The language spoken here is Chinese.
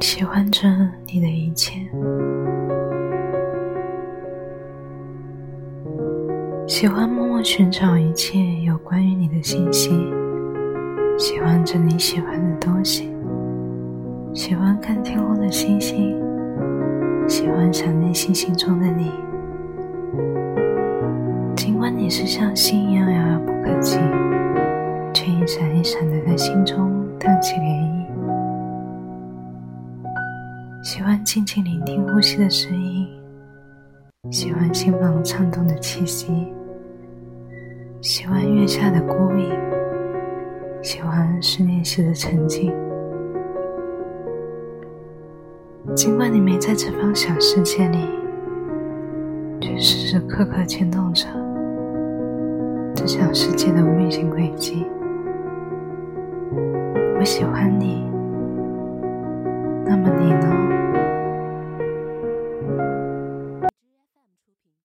喜欢着你的一切，喜欢默默寻找一切有关于你的信息，喜欢着你喜欢的东西，喜欢看天空的星星，喜欢想念星星中的你。尽管你是像星一样遥遥不可及，却一闪一闪的在心中荡起涟漪。喜欢静静聆听呼吸的声音，喜欢心房颤动的气息，喜欢月下的孤影，喜欢思念时的沉静。尽管你没在这方小世界里，却时时刻刻牵动着这小世界的运行轨迹。我喜欢你，那么你呢？